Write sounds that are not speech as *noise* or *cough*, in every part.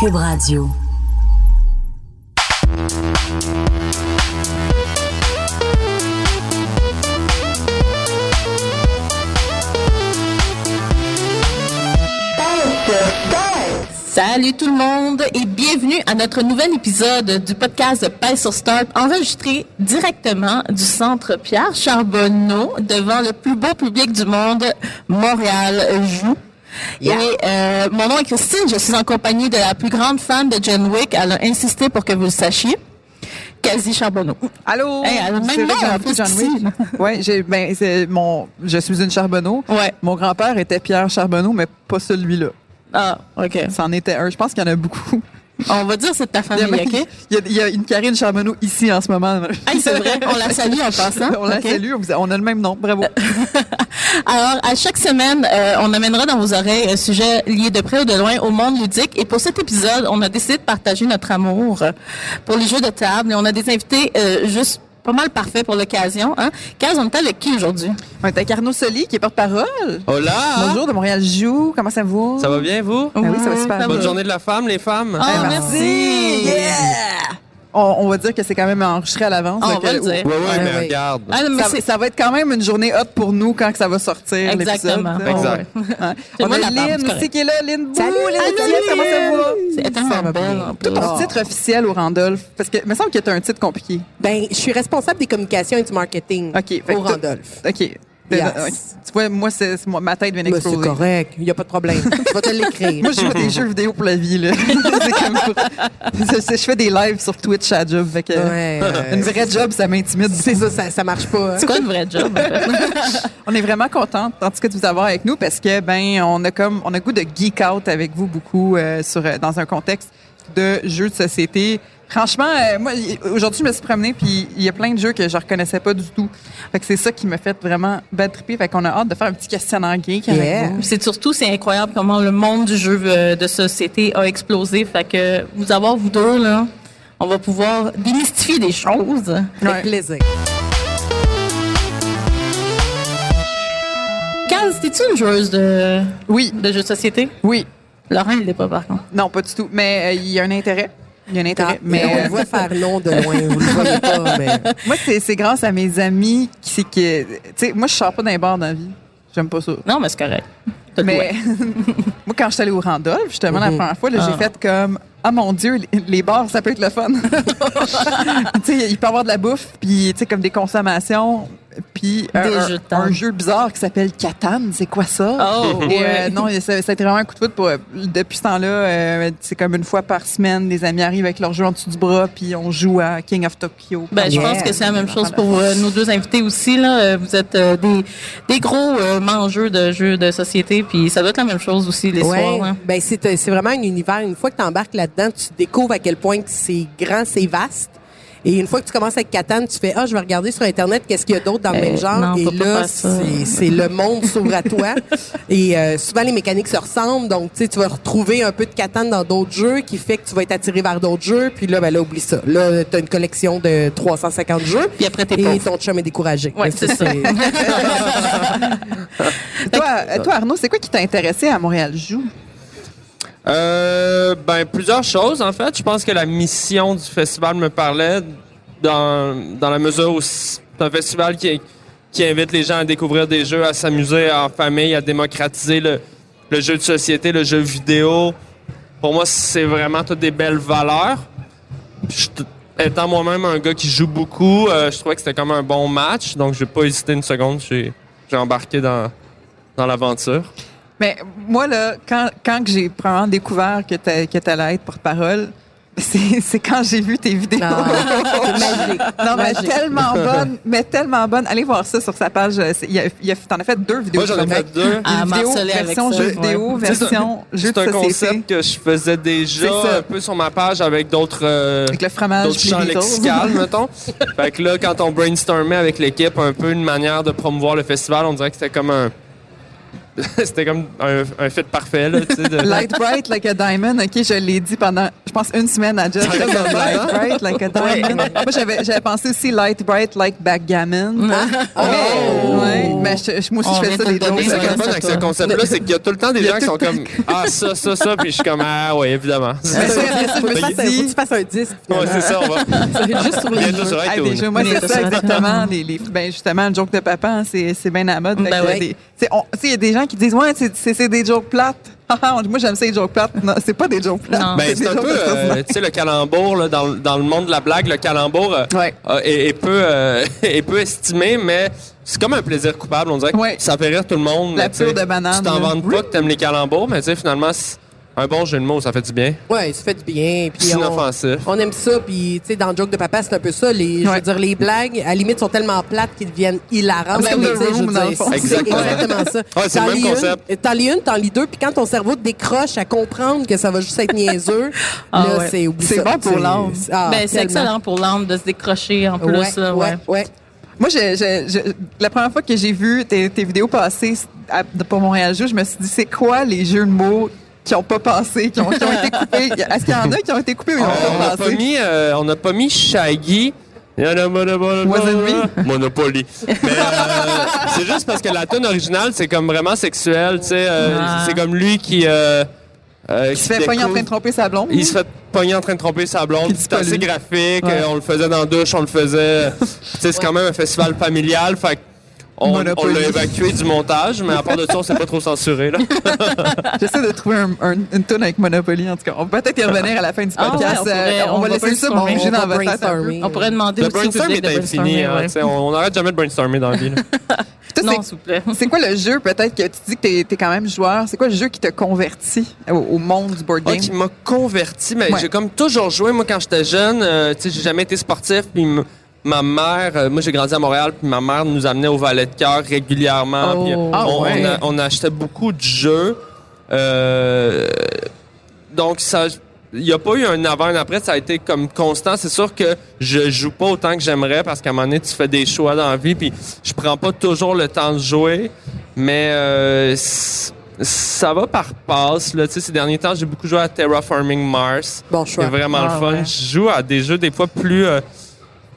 Cube Radio. Salut tout le monde et bienvenue à notre nouvel épisode du podcast Paix sur Start enregistré directement du centre Pierre Charbonneau devant le plus beau public du monde, Montréal Joue. Et euh, mon nom est Christine, je suis en compagnie de la plus grande fan de John Wick. Elle a insisté pour que vous le sachiez. Quasi Charbonneau. Allô? Hey, elle a même nom, appelé plus, John. Wick. Ouais, j'ai, ben, c'est mon, je suis une Charbonneau. Ouais. Mon grand-père était Pierre Charbonneau, mais pas celui-là. Ah, OK. C'en était un. Je pense qu'il y en a beaucoup. On va dire c'est de ta Il y a, famille, OK? il y a- il y a une Karine Charbonneau ici en ce moment. Hey, c'est vrai, on la salue en passant. *laughs* On la OK? salue. On a le même nom. Bravo. *laughs* Alors, à chaque semaine, euh, on amènera dans vos oreilles un sujet lié de près ou de loin au monde ludique. Et pour cet épisode, on a décidé de partager notre amour euh, pour les jeux de table. Et on a des invités euh, juste pas mal parfaits pour l'occasion. Hein? Kaz, on est avec qui aujourd'hui? On est avec Arnaud Soli, qui est porte-parole. Hola! Bonjour de Montréal Joue. Comment ça va? Ça va bien, vous? Ah oui, ça va super bien. Bonne journée de la femme, les femmes. Ah, Eh, merci! On, on va dire que c'est quand même enregistré à l'avance. Ah, on va le euh, dire. Ouais, ouais, mais ouais. regarde. Ah, non, mais Ça, va être quand même une journée hot pour nous quand que ça va sortir. Exactement. l'épisode. Exact. On a Lynn aussi qui est là. Lynn Bou. Salut, Lynn comment ça va? c'est tellement en plus. Ton titre officiel au Randolph, parce que il me semble que tu as un titre compliqué. Ben, je suis responsable des communications et du marketing OK. fait que au Randolph. OK. Yes. Tu vois, moi, c'est, ma tête vient Mais c'est d'exploser. correct, il n'y a pas de problème. *laughs* tu vas te l'écrire. Moi, je joue des jeux vidéo pour la vie. Là. *laughs* C'est comme pour- c'est- c'est- je fais des lives sur Twitch à la job. Fait que, Ouais, euh, une vraie job, ça m'intimide. C'est ça, ça, ça marche pas. hein. C'est quoi le vrai job? en fait? *laughs* On est vraiment contente, en tout cas, de vous avoir avec nous parce que ben on a comme on a goût de geek out avec vous beaucoup euh, sur dans un contexte de jeux de société. Franchement, euh, moi aujourd'hui je me suis promenée puis il y a plein de jeux que je reconnaissais pas du tout. Fait que c'est ça qui m'a fait vraiment bad tripper. Fait qu'on a hâte de faire un petit questionnaire geek Yeah. avec vous. C'est surtout, c'est incroyable comment le monde du jeu euh, de société a explosé. Fait que vous avoir, vous deux, là, on va pouvoir démystifier des choses. Avec Ouais. plaisir. Kaz, t'es-tu une joueuse de, Oui, de jeux de société? oui. Laurent, il l'est pas, par contre. Non, pas du tout. Mais euh, il y a un intérêt. Il y a un intérêt. Mais mais on euh, le voit faire non de loin. Vous le voyez pas, *laughs* mais. moi, c'est c'est grâce à mes amis qui c'est que. Tu sais, moi, je sors pas d'un bar dans la vie. J'aime pas ça. Non, mais c'est correct. Mais *laughs* moi, quand je suis allée au Randolph, justement, la Mhm. première fois, là, Ah. j'ai fait comme Ah mon Dieu, les, les bars, ça peut être le fun. *laughs* tu sais, il peut y avoir de la bouffe, puis tu sais, comme des consommations, puis un, Des un- jeu bizarre qui s'appelle Catan. C'est quoi ça? Oh, Et, ouais. euh, non, ça, ça a été vraiment un coup de foot. Pour, depuis ce temps-là, euh, c'est comme une fois par semaine, les amis arrivent avec leur jeu en dessous du bras, puis on joue à King of Tokyo. Ben, je pense que c'est la même chose pour euh, nos deux invités aussi. Là. Euh, Vous êtes euh, des, des gros euh, mangeurs de jeux de société, puis ça doit être la même chose aussi les Ouais, soirs. hein. ben c'est c'est vraiment un univers. Une fois que tu embarques là-dedans, tu découvres à quel point que c'est grand, c'est vaste. Et une fois que tu commences avec Catan, tu fais ah, je vais regarder sur internet qu'est-ce qu'il y a d'autre dans le Euh, même genre. non, Et là, c'est le monde s'ouvre à toi. *laughs* Et euh, souvent les mécaniques se ressemblent, donc tu sais, tu vas retrouver un peu de Catan dans d'autres jeux, qui fait que tu vas être attiré vers d'autres jeux. Puis là, ben là, oublie ça. Là, t'as une collection de 350 jeux. Puis après, t'es et pauvre. ton chum est découragé. Ouais, c'est ça. *laughs* *laughs* Toi, euh, toi, Arnaud, c'est quoi qui t'a intéressé à Montréal? Joue? Euh, ben, plusieurs choses, en fait. Je pense que la mission du festival me parlait dans, dans la mesure où c'est un festival qui, qui invite les gens à découvrir des jeux, à s'amuser en famille, à démocratiser le, le jeu de société, le jeu vidéo. Pour moi, c'est vraiment toutes des belles valeurs. Je- étant moi-même un gars qui joue beaucoup, euh, je trouvais que c'était comme un bon match. Donc, j'ai pas hésité une seconde. J'ai embarqué dans, dans l'aventure. Mais moi, là, quand, quand que j'ai vraiment découvert que tu allais être porte-parole, *laughs* C'est c'est quand j'ai vu tes vidéos. Ah, *laughs* c'est magique. Non, mais Magique. tellement *laughs* bonne, mais tellement bonne. Allez voir ça sur sa page. euh, c'est- Il y a, il y a, t'en as fait deux vidéos. Moi, j'en ai fait deux. Ah, Une vidéo version jeu vidéo, C'est version jeu C'est de un société. concept que je faisais déjà C'est un peu sur ma page avec d'autres euh, Avec le fromage, champs lexicales, mettons. Fait que là, quand on brainstormait avec l'équipe un peu une manière de promouvoir le festival, on dirait que c'était comme un... *laughs* c'était comme un, un parfait, là, de- Light bright like a diamond. OK, je l'ai dit pendant, pense, une semaine à reste dans le light bright like a diamond. Moi, j'avais, j'avais pensé aussi light bright like backgammon. Mais, ouais, mais je- je- moi aussi, je fais ça de des te donner Ce jokes. qui est ça, avec ce concept-là, c'est qu'il y a tout le temps des a gens qui sont comme Ah, ça, ça, ça, puis je suis comme Ah, oui, évidemment. *laughs* Mais c'est je me suis faut que dit, tu fasses un disque. Ouais, c'est ça, on va. Juste sur les moi, c'est ça, exactement. Les, les- ben, justement, le joke de papa, hein, c'est, c'est bien à la mode. Ben c'est- tu sais, il y a des gens qui disent, ouais, c'est, c'est, c'est des jokes plates. Ah, moi, j'aime ça, les jokes plates. Non, c'est pas des jokes plates. Ben, c'est un peu, euh, tu sais, le calembour, là, dans, dans le monde de la blague, le calembour euh, Ouais. euh, est, est peu, euh, *laughs* est peu estimé, mais c'est comme un plaisir coupable. On dirait que Ouais. ça fait rire tout le monde. La pure de banane, Tu t'en vantes pas que t'aimes les calembours, mais tu sais, finalement, c'est un bon jeu de mots, ça fait du bien. Ouais, ça fait du bien. Puis C'est on, inoffensif. on aime ça. Puis, tu sais, dans le joke de papa, c'est un peu ça. Les, Je veux dire, les blagues, à la limite, sont tellement plates qu'ils deviennent hilarantes. Comme Room, dans le fond. C'est Exactement. exactement ça. *laughs* Ouais, c'est le T'en même lis une, concept. T'en lis une, t'en lis deux. Puis quand ton cerveau te décroche à comprendre que ça va juste être niaiseux, *laughs* Ah là, ouais. c'est C'est bon pour l'âme. Ah, ben, c'est excellent pour l'âme de se décrocher en plus. Ouais, là, ouais, ouais. ouais. Moi, je, je- je- la première fois que j'ai vu tes, tes vidéos passer à- pour Montréal Jeu, je me suis dit, c'est quoi les jeux de mots qui n'ont pas passé, qui ont, qui ont été coupés? Est-ce qu'il y en a qui ont été coupés ou ils On n'ont n'a pas pas mis, euh, on n'a pas mis Shaggy. Il y en a Monopoly. Mais euh, c'est juste parce que la tune originale, c'est comme vraiment sexuel. tu sais, euh, Ah. C'est comme lui qui. Euh, Il se fait pogner en train de tromper sa blonde? Il se fait pogner en train de tromper sa blonde. C'est pas assez graphique. Ouais. On le faisait dans la douche, on le faisait. c'est quand même un festival familial. Fait on, l'a évacué du montage, mais à part de ça, on s'est pas trop censuré. Là. *laughs* J'essaie de trouver un- un- une tune avec Monopoly, en tout cas. On peut peut-être y revenir à la fin du Ah ouais, podcast. on pourrait- Euh, on, on va va laisser ça manger On dans votre tête un peu. brainstormer. On pourrait demander Le aussi au brainstorm public est de infini. brainstormer, hein, ouais. tu on n'arrête jamais de brainstormer dans la vie. *laughs* Non, s'il vous plaît. *laughs* C'est quoi le jeu, peut-être, que tu dis que t'es es quand même joueur? C'est quoi le jeu qui t'a converti au, au monde du board Ah, game? qui m'a converti, mais Ouais. j'ai comme toujours joué. Moi, quand j'étais jeune, euh, tu sais, j'ai jamais été sportif. Puis ma mère, euh, moi, j'ai grandi à Montréal, puis ma mère nous amenait au Valet de cœur régulièrement. Oh. puis, euh, Ah on, ouais? on a- on achetait beaucoup de jeux. Euh, donc, ça, il n'y a pas eu un avant, un après. Ça a été comme constant. C'est sûr que je joue pas autant que j'aimerais parce qu'à un moment donné, tu fais des choix dans la vie, puis je prends pas toujours le temps de jouer. Mais euh, ça va par passe. Là. Tu sais, ces derniers temps, j'ai beaucoup joué à Terraforming Mars. Bon C'est choix. vraiment Ah, le fun. ouais. Je joue à des jeux des fois plus euh,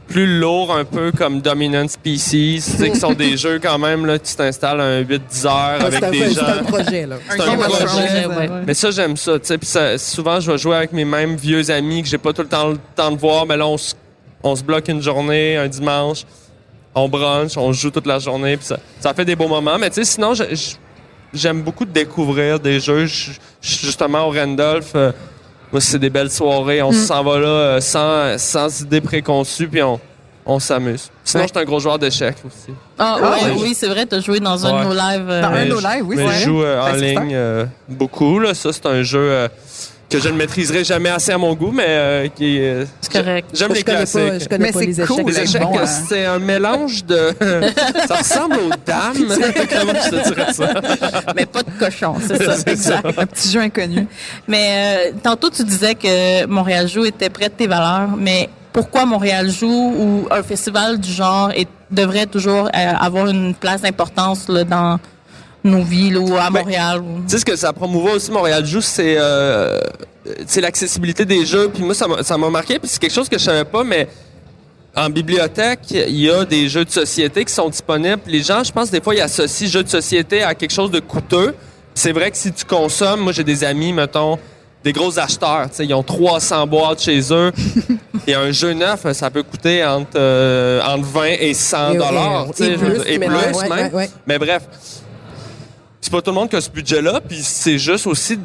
plus lourds un peu comme Dominant Species, tu sais, qui sont des *laughs* jeux quand même là, tu t'installes un 8-10 heures Ah, avec C'est un, des c'est gens. un projet, là. C'est un Game of projet. Thrones, ouais. Mais ça, j'aime ça. tu sais, souvent, je vais jouer avec mes mêmes vieux amis que j'ai pas tout le temps le temps de voir. Mais là, on se, on se bloque une journée, un dimanche. On brunch, on joue toute la journée. Puis ça, ça fait des beaux moments. Mais tu sais, sinon, j'aime beaucoup de découvrir des jeux. Je- je- justement, au Randolph, euh, moi, c'est des belles soirées. On s'en va là euh, sans, sans idée préconçue. Puis on, on s'amuse. Sinon, Ouais. je suis un gros joueur d'échecs aussi. Ah, Ah, ouais, ouais. oui, c'est vrai, tu as joué dans un de nos lives. euh, Dans un de nos je- lives, oui, mais c'est je vrai. joue euh, en ligne euh, beaucoup. Là. Ça, c'est un jeu euh, que je ne maîtriserai jamais assez à mon goût, mais euh, qui est. C'est correct. J'aime les Je connais classiques. pas, je connais Mais pas c'est les cool, échecs. Les c'est échecs, bon, hein. c'est un mélange de. *laughs* ça ressemble aux dames. *laughs* Comment je te dirais ça? Mais pas de cochon, c'est ça. *laughs* C'est ça. exact. Un petit jeu inconnu. Mais euh, tantôt, tu disais que Montréal Joue était près de tes valeurs, mais pourquoi Montréal Joue ou un festival du genre est- devrait toujours euh, avoir une place d'importance dans nos villes ou à Ben, Montréal? ou- Tu sais ce que ça promouvoit aussi Montréal Joue, c'est euh, c'est l'accessibilité des jeux. Puis moi, ça m'a- ça m'a marqué. Puis c'est quelque chose que je savais pas, mais en bibliothèque, il y a des jeux de société qui sont disponibles. Les gens, je pense, des fois, ils associent jeux de société à quelque chose de coûteux. C'est vrai que si tu consommes, moi, j'ai des amis, mettons, des gros acheteurs. tu sais, Ils ont 300 boîtes chez eux. *laughs* et un jeu neuf, ça peut coûter entre, euh, entre 20 et 100 Et- dollars. et- et plus, et mais plus ouais, même. ouais, ouais. Mais bref, c'est pas tout le monde qui a ce budget-là, puis c'est juste aussi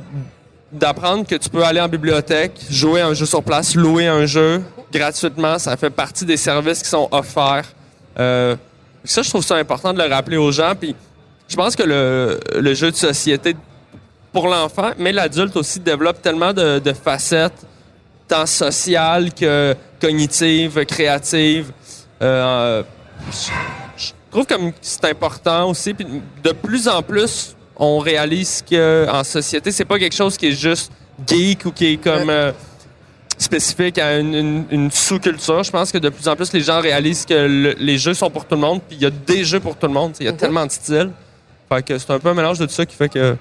d'apprendre que tu peux aller en bibliothèque, jouer un jeu sur place, louer un jeu gratuitement, ça fait partie des services qui sont offerts. Euh, ça, je trouve ça important de le rappeler aux gens, puis je pense que le, jeu de société pour l'enfant, mais l'adulte aussi développe tellement de, facettes, tant sociale que cognitive, créative. Euh, trouve comme que c'est important aussi. Puis de plus en plus, on réalise que en société, c'est pas quelque chose qui est juste geek ou qui est comme euh, spécifique à une, une- une sous-culture. Je pense que de plus en plus, les gens réalisent que le- les jeux sont pour tout le monde. Puis il y a des jeux pour tout le monde. Il y a tellement de styles. Fait que c'est un peu un mélange de tout ça qui fait que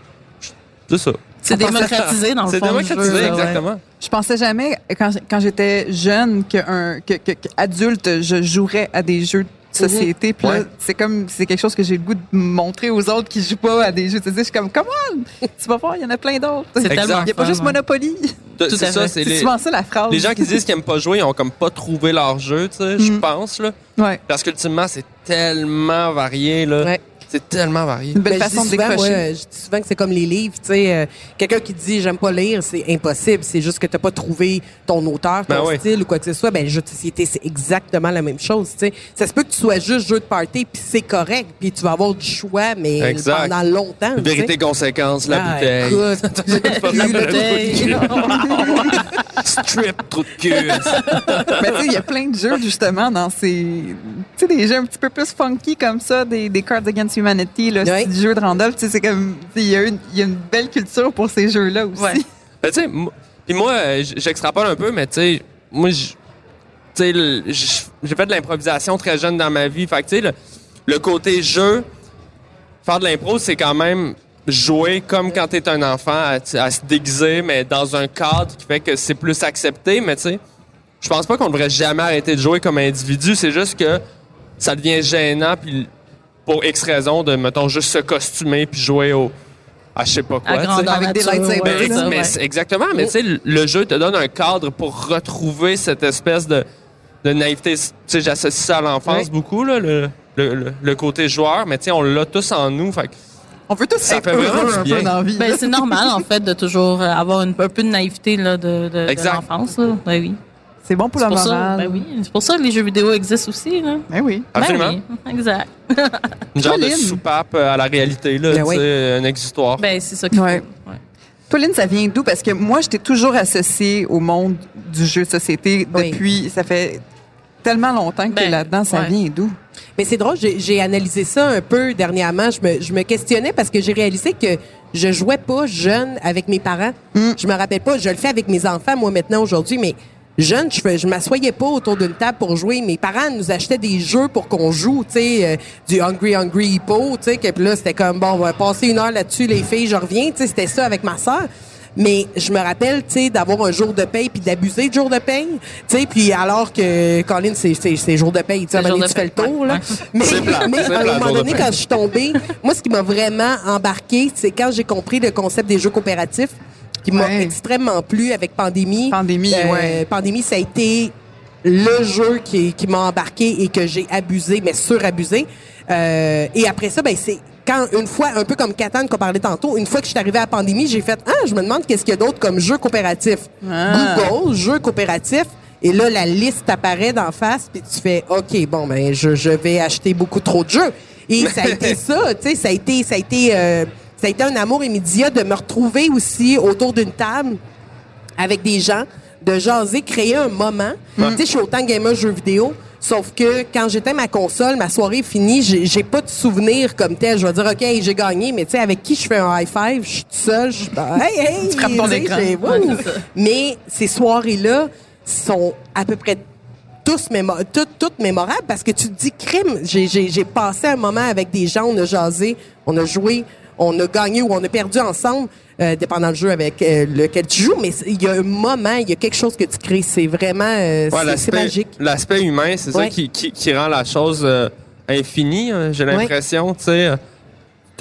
c'est ça. C'est démocratisé dans le C'est fond. démocratisé, jeu, là, ouais. exactement. Je pensais jamais, quand, quand j'étais jeune, que, que, que, que adulte, je jouerais à des jeux société. Puis là, Ouais. c'est comme, c'est quelque chose que j'ai le goût de montrer aux autres qui jouent pas à des jeux de société. Je suis comme, come on! Tu vas voir, il y en a plein d'autres. Il n'y a pas juste. Monopoly. C'est ça, c'est les, souvent ça la phrase. les gens qui disent qu'ils aiment pas jouer, ils ont comme pas trouvé leur jeu, tu sais, je Mm. pense, là. Ouais. Parce qu'ultimement, c'est tellement varié, là. Ouais. C'est tellement varié. Une belle Ben, je façon dis de souvent, décrocher. moi, je dis souvent que c'est comme les livres. Tu sais, euh, quelqu'un qui dit j'aime pas lire, c'est impossible. C'est juste que t'as pas trouvé ton auteur, ton Ben oui. style ou quoi que ce soit. Ben, jeu de société, c'est exactement la même chose. Tu sais, ça se peut que tu sois juste jeu de party, puis c'est correct, puis tu vas avoir du choix, mais Exact. pendant longtemps. Vérité, conséquence, la Ah, bouteille. *laughs* *laughs* Strip, trou de cul. Mais tu sais, il y a plein de jeux, justement, dans ces. Tu sais, des jeux un petit peu plus funky comme ça, des, des Cards Against Humanity, du jeu de Randolph. Tu sais, c'est comme. Il y, a une- il y a une belle culture pour ces jeux-là aussi. Ouais. Ben, tu sais, puis moi, euh, j'extrapole un peu, mais tu sais, moi, le- j'ai fait de l'improvisation très jeune dans ma vie. Fait que, tu sais, le, le côté jeu, faire de l'impro, c'est quand même jouer comme quand t'es un enfant, à, à se déguiser, mais dans un cadre qui fait que c'est plus accepté. Mais tu sais, je pense pas qu'on devrait jamais arrêter de jouer comme individu. C'est juste que ça devient gênant, puis pour X raison, de, mettons, juste se costumer puis jouer au. à je sais pas quoi. Avec des nature, lightsabers, ouais, Mais, c'est ça, mais ouais. c'est- exactement, mais tu sais, le- jeu te donne un cadre pour retrouver cette espèce de, de naïveté. Tu sais, j'associe ça à l'enfance Oui. beaucoup, là, le, le, le- le côté joueur, mais tu sais, on l'a tous en nous. Fait On veut tous Ça être fait heureux un bien. peu dans la vie. Ben, c'est normal, en fait, de toujours avoir une- un peu de naïveté là, de, de, l'enfance. Ben oui. C'est bon pour la pour, ça, morale. ben oui. c'est pour ça que les jeux vidéo existent aussi. Là. Ben oui. Absolument. Ben oui, exact. une genre de soupape euh, à la réalité, là, Ben oui. un exutoire. Ben, c'est ça qu'il Ouais. faut. Ouais. Toi, Lynn, ça vient d'où? Parce que moi, je t'ai toujours associée au monde du jeu de société Oui. depuis. Ça fait tellement longtemps que tu es Ben, là-dedans. Ça ouais. vient d'où? Mais c'est drôle, j'ai j'ai analysé ça un peu dernièrement. Je me, je me questionnais parce que j'ai réalisé que je jouais pas jeune avec mes parents. Je me rappelle pas, je le fais avec mes enfants, moi, maintenant, aujourd'hui, mais jeune, je, je m'assoyais pas autour d'une table pour jouer. Mes parents nous achetaient des jeux pour qu'on joue, tu sais, euh, du Hungry Hungry Hippo, tu sais, que puis là, c'était comme, bon, on va passer une heure là-dessus, les filles, je reviens, tu sais, c'était ça avec ma sœur. Mais je me rappelle, tu sais, d'avoir un jour de paye puis d'abuser de jour de paye, tu sais, puis alors que Colin, c'est c'est jour de paye, tu sais, tu fais le tour, là. Mais, mais à un moment donné, quand je suis tombée, moi, ce qui m'a vraiment embarqué, c'est quand j'ai compris le concept des jeux coopératifs, qui m'a Ouais. extrêmement plu avec Pandémie. Pandémie, Euh, ouais. Pandémie, ça a été le jeu qui, qui m'a embarqué et que j'ai abusé, mais surabusé. Euh, et après ça, ben c'est quand une fois, un peu comme Catan qu'on parlait tantôt, une fois que je suis arrivée à la pandémie, j'ai fait ah, je me demande qu'est-ce qu'il y a d'autre comme jeu coopératif. Ah. Google jeu coopératif. Et là, la liste apparaît d'en face, puis tu fais OK, bon ben je, je vais acheter beaucoup trop de jeux. Et ça a été *laughs* ça, tu sais, ça a été ça a été euh, ça a été un amour immédiat de me retrouver aussi autour d'une table avec des gens, de jaser, créer un moment. Tu sais, je suis autant gamer jeux vidéo, sauf que quand j'éteins ma console, ma soirée est finie, j'ai pas de souvenir comme tel. Je vais dire, OK, j'ai gagné, mais tu sais, avec qui je fais un high five, je suis seule, je suis hey, hey, Tu frappes ton écran. Ouais. Mais ces soirées-là sont à peu près tous mémo- tout- toutes mémorables parce que tu te dis crime. J'ai passé un moment avec des gens, on a jasé, on a joué, on a gagné ou on a perdu ensemble, euh, dépendant du jeu avec euh, lequel tu joues. Mais il y a un moment, il y a quelque chose que tu crées. C'est vraiment, euh, Ouais, c'est- magique. L'aspect humain, c'est ça qui, qui, qui rend la chose infinie, hein, j'ai l'impression. tu sais.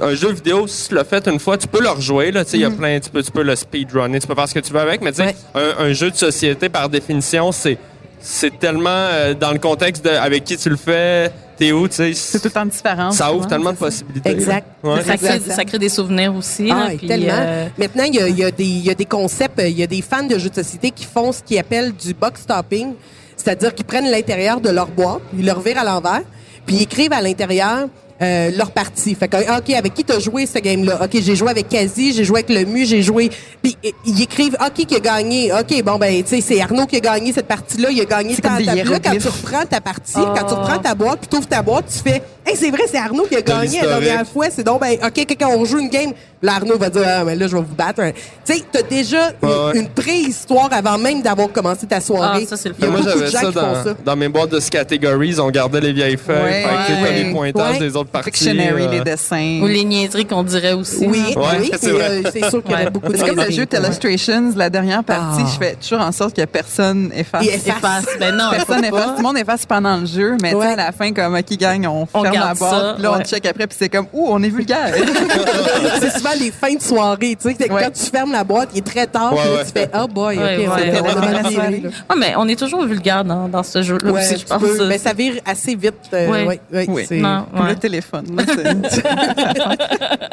Un jeu vidéo, si tu l'as fait une fois, tu peux le rejouer. Là, tu sais, il y a plein, tu, peux, tu peux le speedrunner, tu peux faire ce que tu veux avec, mais tu sais, Ouais. un, un jeu de société, par définition, c'est c'est tellement euh, dans le contexte de avec qui tu le fais, t'es où, tu sais. C'est tout le temps différent. Ça ouvre tellement de possibilités. Exact. Ouais. Ça, crée, Exact. ça crée des souvenirs aussi. là, puis, tellement. euh, Maintenant, il y a, il y a des- il y a des concepts, il y a des fans de jeux de société qui font ce qu'ils appellent du box topping, c'est-à-dire qu'ils prennent l'intérieur de leur boîte, ils le revirent à l'envers, puis ils écrivent à l'intérieur euh, leur partie. Fait que, OK, avec qui t'as joué ce game-là? OK, j'ai joué avec Kazi, j'ai joué avec le Mu, j'ai joué... Puis euh, ils écrivent, OK, qui a gagné? OK, bon, ben, tu sais, c'est Arnaud qui a gagné cette partie-là, il a gagné tant. Puis Là, quand tu reprends ta partie, quand tu reprends ta boîte, puis tu ouvres ta boîte, tu fais, hey, c'est vrai, c'est Arnaud qui a gagné la dernière fois. C'est donc, ben, OK, quelqu'un, on joue une game. Là, Arnaud va dire, ah, mais là, je vais vous battre. Tu sais, t'as déjà une, Ouais, ouais. une préhistoire avant même d'avoir commencé ta soirée. Ah, ça, c'est le. Moi, j'avais ça dans, ça. dans mes boîtes de categories. On gardait les vieilles feuilles. Ouais, fait que, tu sais, t'as ouais. les pointages Ouais. des autres parties. Dictionary, euh, les dessins. Ou les niaiseries qu'on dirait aussi. Oui, hein. Ouais, oui, c'est mais, vrai. euh, c'est sûr qu'il y Ouais. a beaucoup de C'est comme le jeu Illustrations, la dernière partie, Ah. je fais toujours en sorte que personne efface. Il efface. Ben non, Personne efface, tout le monde efface pendant le jeu, mais tu Ouais. sais, à la fin, comme qui gagne, on, ferme la boîte, là on check après, puis c'est comme, ouh, on est vulgaire. *laughs* *laughs* c'est souvent les fins de soirée. Tu sais, que Ouais. quand tu fermes la boîte, il est très tard. Ouais, là, tu fais, oh boy, OK, on était- mais on est toujours vulgaire dans, dans ce jeu-là Ouais, aussi, je pense. peux, mais ça vire assez vite. euh, Ouais. ouais, ouais, Oui. le téléphone. là, *laughs*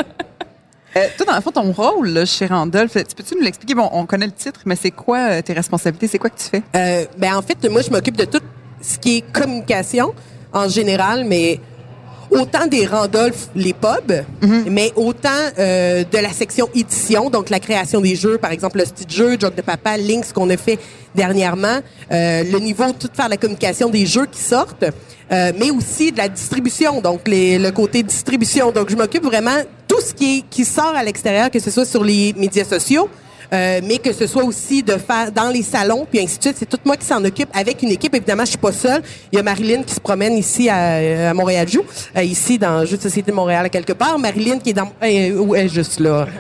Euh, toi, dans le fond, ton rôle là, chez Randolph, tu peux-tu nous l'expliquer? Bon, on connaît le titre, mais c'est quoi euh, tes responsabilités? C'est quoi que tu fais? Euh, ben en fait, moi, je m'occupe de tout ce qui est communication en général, mais autant des Randolph, les pubs, mais autant euh, de la section édition, donc la création des jeux, par exemple le style jeu, Joke de Papa, Links qu'on a fait dernièrement, euh, le niveau tout faire la communication des jeux qui sortent. euh, mais aussi de la distribution, donc les, le côté distribution. Donc, je m'occupe vraiment tout ce qui est qui sort à l'extérieur, que ce soit sur les médias sociaux, euh, mais que ce soit aussi de faire dans les salons, puis ainsi de suite. C'est tout moi qui s'en occupe avec une équipe. Évidemment, je suis pas seule. Il y a Marilyn qui se promène ici à, à Montréal Joue, euh, ici dans Jeux de Société de Montréal à quelque part. Marilyn qui est dans... Euh, où est juste là? *laughs*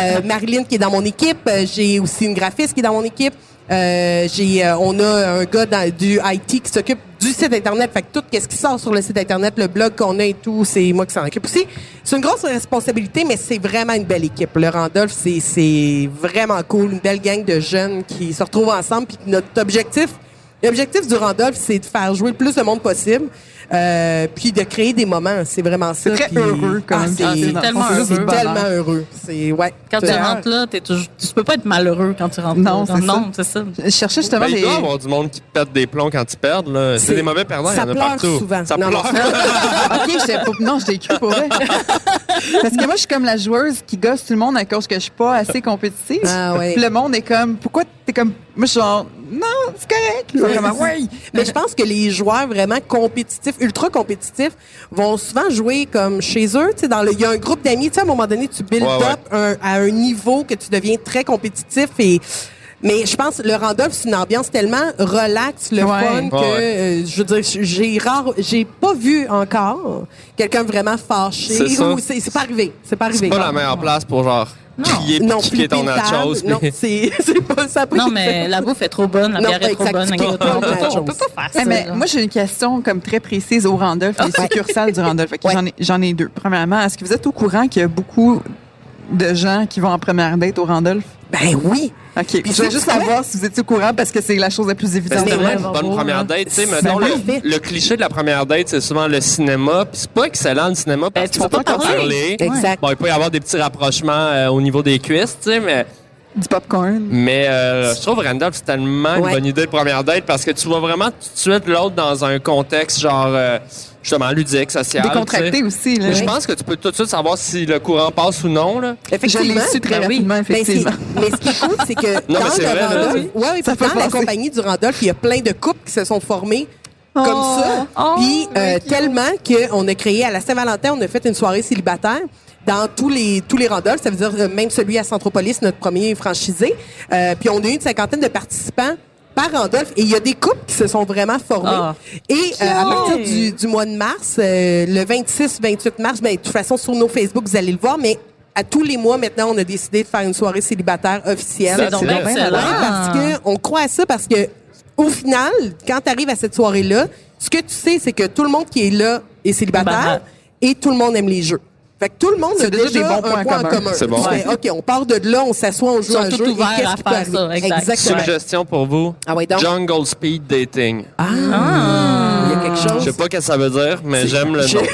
Euh, Marilyn qui est dans mon équipe. Euh, J'ai aussi une graphiste qui est dans mon équipe. Euh, j'ai, euh, on a un gars du IT qui s'occupe du site internet. Fait que tout ce qui sort sur le site internet, le blog qu'on a et tout, c'est moi qui s'en occupe aussi. C'est une grosse responsabilité, mais c'est vraiment une belle équipe. Le Randolph, c'est, c'est vraiment cool, une belle gang de jeunes qui se retrouvent ensemble. Puis notre objectif, l'objectif du Randolph, c'est de faire jouer le plus de monde possible. Euh, puis de créer des moments, c'est vraiment ça. C'est très Puis- heureux, quand Ah, même, c'est, c'est tellement c'est heureux. tellement heureux. C'est ouais. Quand tu C'est- rentres là, t'es toujours, tu peux pas être malheureux quand tu rentres Non, là. c'est ça. Non, c'est ça. Je cherchais justement Ben, il des... doit y avoir du monde qui pète des plombs quand ils perdent. là. C'est C'est- des mauvais perdants, il y ça en a pleure partout. souvent. Ça Non, pleure. *laughs* OK. Non, je t'ai cru pour vrai. *laughs* Parce que moi, je suis comme la joueuse qui gosse tout le monde à cause que je suis pas assez compétitive. Ah ouais. Puis le monde est comme, pourquoi t'es comme... Moi, je suis genre, non, c'est correct. Ouais. Mais je pense que les joueurs vraiment compétitifs, ultra compétitifs, vont souvent jouer comme chez eux. Tu sais, dans le, il y a un groupe d'amis. Tu sais, à un moment donné, tu build Ouais, ouais. up un- à un niveau que tu deviens très compétitif et mais je pense le Randolph c'est une ambiance tellement relax, le Ouais. fun que euh, je veux dire j'ai rare j'ai pas vu encore quelqu'un vraiment fâché c'est pas arrivé, c'est pas arrivé. C'est pas la meilleure place pour genre crier puis non, une table. nachos. Non, c'est *laughs* c'est pas ça. Non, mais la bouffe est trop bonne, la Non, bière est trop bonne. On peut pas- faire Eh, ça. mais moi, j'ai une question comme très précise au Randolph, les succursales du Randolph. Fait que Ouais. J'en ai, j'en ai deux. Premièrement, est-ce que vous êtes au courant qu'il y a beaucoup de gens qui vont en première date au Randolph? Ben oui. OK. je voulais tu juste savoir si vous étiez au courant parce que c'est la chose la plus Ben, évidente. c'est ouais, une bonne bravo, première hein. date. Tu sais, mettons, le, le cliché de la première date, c'est souvent le cinéma. Puis c'est pas excellent, le cinéma, parce Ben, tu qu'il faut peux pas pas parler. parler. Exact. Bon, il peut y avoir des petits rapprochements euh, au niveau des cuisses, tu sais, mais, Du popcorn. mais euh, je trouve Randolph, c'est tellement Ouais. une bonne idée de première date parce que tu vois vraiment tout de suite l'autre dans un contexte genre, euh, justement, ludique, social. Décontracté tu sais. aussi. Là. Je pense que tu peux tout de suite savoir si le courant passe ou non. Là. Je Effectivement. l'ai su très Ben oui. rapidement, Ben, effectivement. mais ce qui est cool, c'est que *laughs* Non, dans, mais c'est le vrai, Randolph, oui. ouais, dans la compagnie du Randolph, il y a plein de couples qui se sont formés comme ça. Oh, Puis euh, tellement qu'on a créé à la Saint-Valentin, on a fait une soirée célibataire dans tous les tous les Randolph, ça veut dire euh, même celui à Centropolis, notre premier franchisé. Euh, puis on a eu une cinquantaine de participants par Randolph et il y a des couples qui se sont vraiment formés. Ah. Et euh, à partir du, du mois de mars, euh, le 26-28 mars, ben, de toute façon sur nos Facebook, vous allez le voir, mais à tous les mois maintenant, on a décidé de faire une soirée célibataire officielle. C'est donc c'est bien bien excellent. Ouais, parce que on croit à ça parce que au final, quand tu arrives à cette soirée-là, ce que tu sais, c'est que tout le monde qui est là est célibataire Célibataire. et tout le monde aime les jeux. Fait que tout le monde a déjà déjà, des bons un points point en communs. commun. C'est bon. Tu fais, OK, on part de là, on s'assoit, on joue un jeu. et ouverts qu'est-ce à qui peut faire ça, exact. Exactement. Suggestion pour vous? Ah ouais, donc? Jungle Speed Dating. Ah, Ah. Quelque Je chose. sais pas ce que ça veut dire, mais j'aime le nom. *laughs*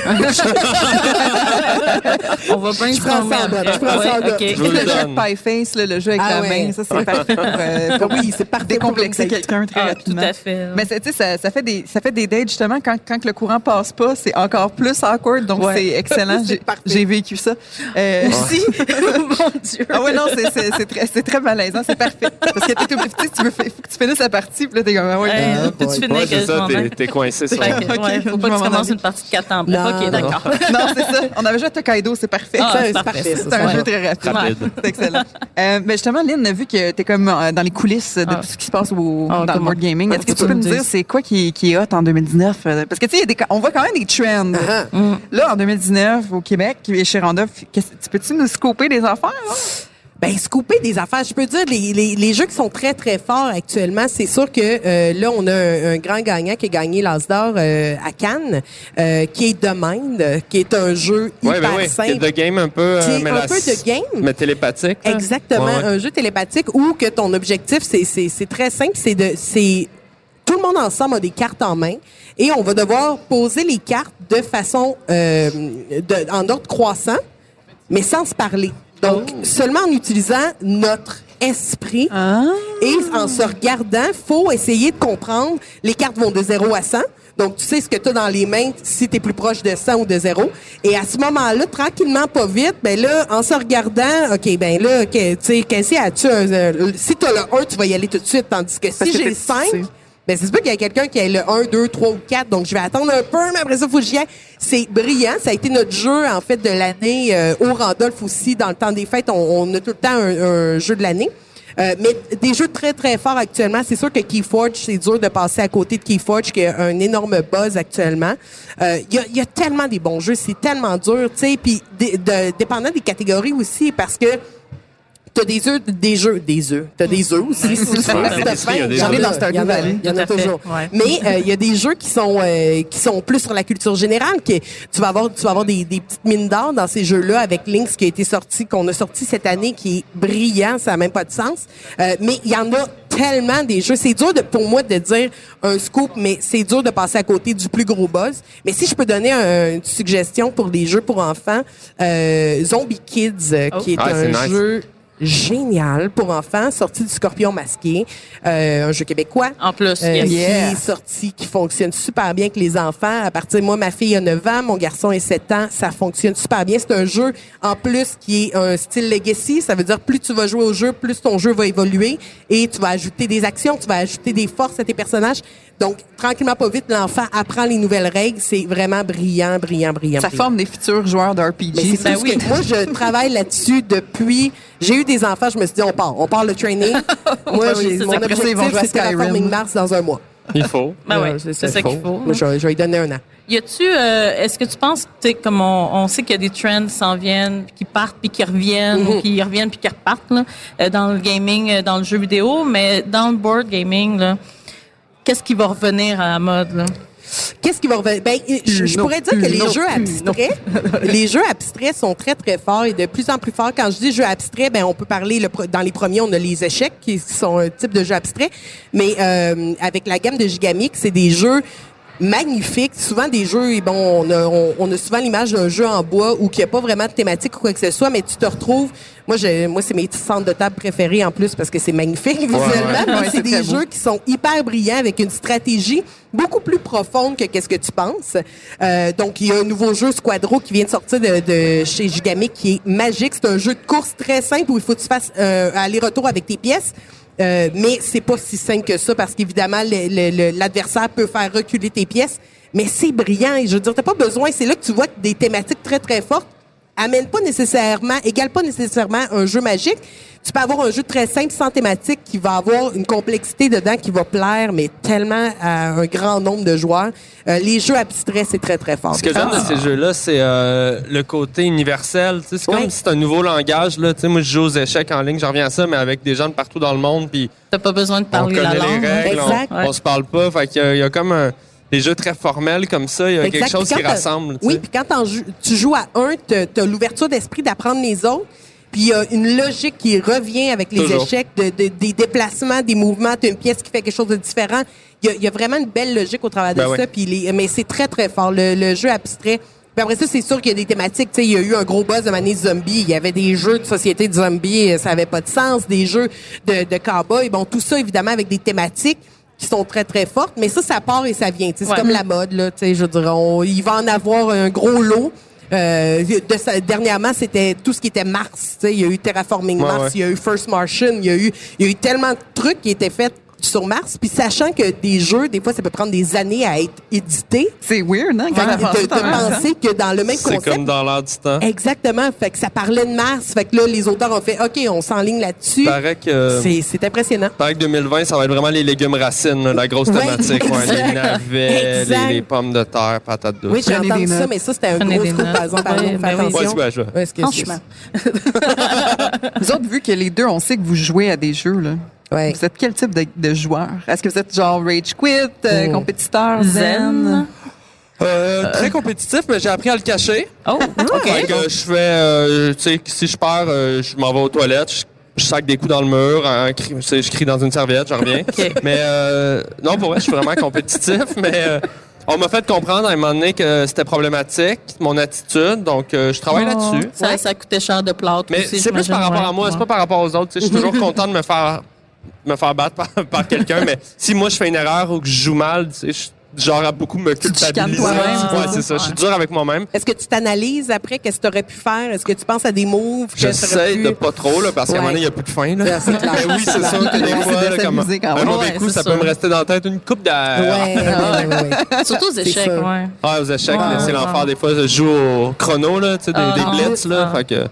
On va bien Je prends ça en note, je prends ça en note. Le jeu de Pie Face, là, le jeu avec Ah la ouais. main, ça c'est parfait pour, euh, *laughs* Oui, c'est parfait. décomplexer quelqu'un très Ah, tout rapidement. à fait. Mais c'est- tu sais, ça, ça fait des ça fait des dates justement quand, le courant passe pas, c'est encore plus awkward donc Ouais. c'est excellent. *laughs* J'ai- vécu ça. Euh, Si. Mon Dieu. Ah ouais non, c'est très malaisant, c'est parfait. Parce que t'es obligé, tu tu veux faut que tu finisses la partie, puis là t'es comme ah ouais. Peux-tu boy. finir Ouais, c'est ça, t'es coincé sur Fait le que, Ok, ouais, faut pas que tu commences une partie de 4 ans. Non, ok, d'accord. *laughs* Non, c'est ça. On avait joué à Tokaido, c'est parfait. Ah, c'est parfait. C'est un jeu très rapide. rapide. C'est excellent. Euh, mais justement, Lynn, vu que tu es comme euh, dans les coulisses de Ah. tout ce qui se passe au, Ah, dans le board gaming, est-ce que Tu peux me dire? c'est quoi qui, qui est hot en 2019? Euh, Parce que tu sais, il y a des- on voit quand même des trends. Là, en 2019, au Québec, et chez Randolph, tu peux-tu nous scoper des affaires? Ben, scooper des affaires. Je peux dire, les, les, les jeux qui sont très, très forts actuellement, c'est sûr que euh, là, on a un, un grand gagnant qui a gagné l'As d'or euh, à Cannes, euh, qui est The Mind, euh, qui est un jeu Ouais, hyper ben oui. simple. C'est de game un peu. un peu de game. Mais télépathique. là. Exactement, Ouais, un jeu télépathique où que ton objectif, c'est c'est c'est très simple, c'est de c'est tout le monde ensemble a des cartes en main et on va devoir poser les cartes de façon de, en ordre croissant, mais sans se parler. Donc seulement en utilisant notre esprit et en se regardant, faut essayer de comprendre. Les cartes vont de 0 à 100. Donc, tu sais ce que tu as dans les mains si tu es plus proche de 100 ou de 0. Et à ce moment-là, tranquillement, pas vite, ben là, en se regardant, OK, ben là, OK, tu sais, Cassie, as-tu un... euh, si tu as le 1, tu vas y aller tout de suite. Tandis que Parce si que j'ai le 5, ben c'est pas qu'il y a quelqu'un qui a le 1, 2, 3 ou 4. Donc, je vais attendre un peu, mais après ça, faut que j'y aille. C'est brillant. Ça a été notre jeu, en fait, de l'année euh, au Randolph aussi. Dans le temps des fêtes, on, on a tout le temps un, un jeu de l'année. Euh, mais des jeux très, très forts actuellement. C'est sûr que Keyforge, c'est dur de passer à côté de Keyforge, qui a un énorme buzz actuellement. Euh, Il y, a, y a tellement des bons jeux, c'est tellement dur, tu sais. Puis, de- de- dépendant des catégories aussi, parce que T'as des œufs, des jeux, des œufs. T'as des œufs aussi. si tu veux. Ouais, Si t'as l'épicerie, il y a faim, des il y en œufs. a, dans Stardew Valley. Il y en a toujours. ouais. Mais euh, il y a des jeux qui sont euh, qui sont plus sur la culture générale. Que tu vas avoir tu vas avoir des, des petites mines d'or dans ces jeux-là avec Lynx qui a été sorti qu'on a sorti cette année qui est brillant. Ça a même pas de sens. Euh, mais il y en a tellement des jeux. C'est dur de, pour moi de dire un scoop, mais c'est dur de passer à côté du plus gros buzz. Mais si je peux donner un- une suggestion pour les jeux pour enfants, euh, Zombie Kids, euh, qui est Ah, un nice. jeu génial pour enfants, sorti du Scorpion masqué, euh, un jeu québécois. En plus, euh, yes. qui est sorti, qui fonctionne super bien avec les enfants. À partir moi, ma fille a 9 ans, mon garçon a 7 ans, ça fonctionne super bien. C'est un jeu en plus qui est un style legacy, ça veut dire plus tu vas jouer au jeu, plus ton jeu va évoluer et tu vas ajouter des actions, tu vas ajouter des forces à tes personnages. Donc tranquillement pas vite, l'enfant apprend les nouvelles règles, c'est vraiment brillant, brillant, brillant. Ça brillant. forme des futurs joueurs d'RPG. Mais c'est ça. plus que moi, je *laughs* travaille là-dessus depuis. J'ai eu des enfants, je me suis dit, on part. On part le training. *laughs* moi, oui, mon objectif, c'est. Terraforming Mars dans un mois. Il faut. Ben ouais, Ouais, c'est ça qu'il faut. Moi, je, vais- je vais lui donner un an. Y a-tu, euh, est-ce que tu penses, tu sais, comme on, on sait qu'il y a des trends qui s'en viennent, puis qui partent, puis qui reviennent, Mhm. ou qui reviennent, puis qui repartent, là, euh, dans le gaming, euh, dans le jeu vidéo, mais dans le board gaming, là, qu'est-ce qui va revenir à la mode, là? Qu'est-ce qui va revenir? Ben, je, pourrais dire que les non, jeux abstraits, les jeux abstraits sont très, très forts et de plus en plus forts. Quand je dis jeux abstraits, ben, on peut parler, le, dans les premiers, on a les échecs qui sont un type de jeu abstrait. Mais, euh, avec la gamme de Gigamic, c'est des jeux magnifiques. Souvent des jeux, et bon, on a, on, on a souvent l'image d'un jeu en bois où il n'y a pas vraiment de thématique ou quoi que ce soit, mais tu te retrouves. Moi, je, moi, c'est mes centres de table préférés en plus parce que c'est magnifique visuellement. ouais. mais Ouais, c'est c'est des beau. jeux qui sont hyper brillants avec une stratégie beaucoup plus profonde que qu'est-ce que tu penses. Euh, donc, il y a un nouveau jeu Squadro qui vient de sortir de, de chez Gigamic qui est magique. C'est un jeu de course très simple où il faut que tu fasses euh, aller-retour avec tes pièces. Euh, mais c'est pas si simple que ça parce qu'évidemment l'adversaire peut faire reculer tes pièces. Mais c'est brillant je veux dire t'as pas besoin. C'est là que tu vois des thématiques très très fortes amène pas nécessairement, égale pas nécessairement un jeu magique. Tu peux avoir un jeu très simple, sans thématique, qui va avoir une complexité dedans qui va plaire, mais tellement à un grand nombre de joueurs. Euh, les jeux abstraits, c'est très, très fort. Ce que j'aime de ces jeux-là, c'est euh, le côté universel. C'est comme Ouais. si c'est un nouveau langage. Là. Moi, je joue aux échecs en ligne, j'en reviens à ça, mais avec des gens de partout dans le monde. Puis T'as pas besoin de on parler la connaît langue. les règles, Exact. on, on se parle pas. Fait qu'il y a- il y, a comme un- des jeux très formels comme ça. Il y a Exact. quelque chose qui rassemble. Oui, puis quand tu joues à un, tu as l'ouverture d'esprit d'apprendre les autres. Puis il y a une logique qui revient avec les Toujours. échecs, de, de- des déplacements, des mouvements. Tu une pièce qui fait quelque chose de différent. il y, a, il y a vraiment une belle logique au travers de Ben ça. ouais. Puis les- mais c'est très, très fort. Le, le jeu abstrait. Puis après ça, c'est sûr qu'il y a des thématiques. Tu sais, il y a eu un gros buzz de Mané Zombie. Il y avait des jeux de société de zombies. euh, Ça avait pas de sens. Des jeux de, de cow-boys. Bon, tout ça, évidemment, avec des thématiques qui sont très, très fortes. Mais ça, ça part et ça vient. Tu sais, C'est Ouais. comme la mode, là. Tu sais, je dirais, on- il va en avoir un gros lot. Euh, de ça- dernièrement, c'était tout ce qui était Mars. Tu sais, il y a eu Terraforming Ouais, Mars, ouais. il y a eu First Martian, il y a eu, il y a eu tellement de trucs qui étaient faits sur Mars. Puis sachant que des jeux, des fois, ça peut prendre des années à être édités. C'est weird, hein? quand pense de, penser que dans le même C'est concept. comme dans l'air du temps. Exactement. Fait que ça parlait de Mars. Fait que là, les auteurs ont fait, OK, on s'enligne là-dessus. Paraît que, C'est, c'est impressionnant. paraît que 2020, ça va être vraiment les légumes racines, là, la grosse Ouais. thématique. Ouais, les navets, les, les pommes de terre, patates douces. Oui, j'ai entendu des ça, mais ça, c'était un Prenez gros notes. par exemple. Pardon, Ouais, fais ben oui. attention. Ouais, ouais, je vois. Ouais, excuse- Franchement. Vous autres, vu que les deux, on sait que vous jouez à des jeux, là. Ouais. Vous êtes quel type de, de joueur? Est-ce que vous êtes genre rage quit, euh, Mm. compétiteur, zen? Zen? Euh, très compétitif, mais j'ai appris à le cacher. Oh, *laughs* OK. Fait que je fais, euh, tu sais, si je perds, euh, je m'en vais aux toilettes, je, je sac des coups dans le mur, je crie dans une serviette, j'en reviens. *laughs* OK. Mais euh, non, pour vrai, je suis vraiment compétitif, *laughs* mais euh, on m'a fait comprendre à un moment donné que c'était problématique, mon attitude, donc euh, je travaille là-dessus. Ça, ça coûtait cher de plâtre Mais c'est plus par rapport à ouais. moi, c'est pas par rapport aux autres. Je suis toujours content de me faire me faire battre par, par quelqu'un, mais si moi je fais une erreur ou que je joue mal, tu sais, je genre à beaucoup me culpabiliser. Ouais, c'est ça. ça. Je suis dur avec moi-même. Est-ce que tu t'analyses après? Qu'est-ce que tu aurais pu faire? Est-ce que tu penses à des moves J'essaie pu... de pas trop, là, parce qu'à un moment donné, il n'y a plus de fin. Là. Ouais, c'est clair. Mais *laughs* oui, c'est que des fois, c'est de là, comme un mauvais coup, ça ça. peut me rester dans la tête une coupe d'air. Ouais, ouais, ouais, ouais. *laughs* Surtout aux échecs, ouais. Ah, aux échecs, c'est ouais. l'enfer. Des fois, je joue au chrono, là, tu sais, des, Ah, non. blitz, là. Ah. Fait que,